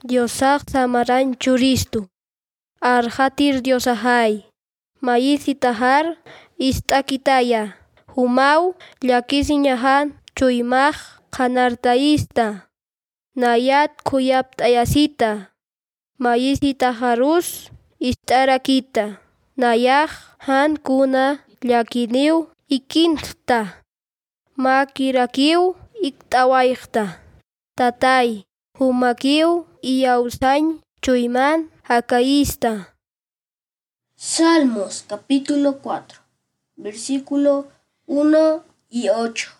Diosaq samaran churistu. Arhatir Diosahay. Mayisi tahar istakitaya. Humau llakisiñahan chuymaq kanartaista. Nayat kuyap tayasita. Mayisi taharus istarakita. Nayak han kuna llakiniw ikinta. Makirakiw iktawayta. Tatay, Jumaquiu y Ausain Chuimán Jacaísta. Salmos capítulo 4 versículo 1 y 8.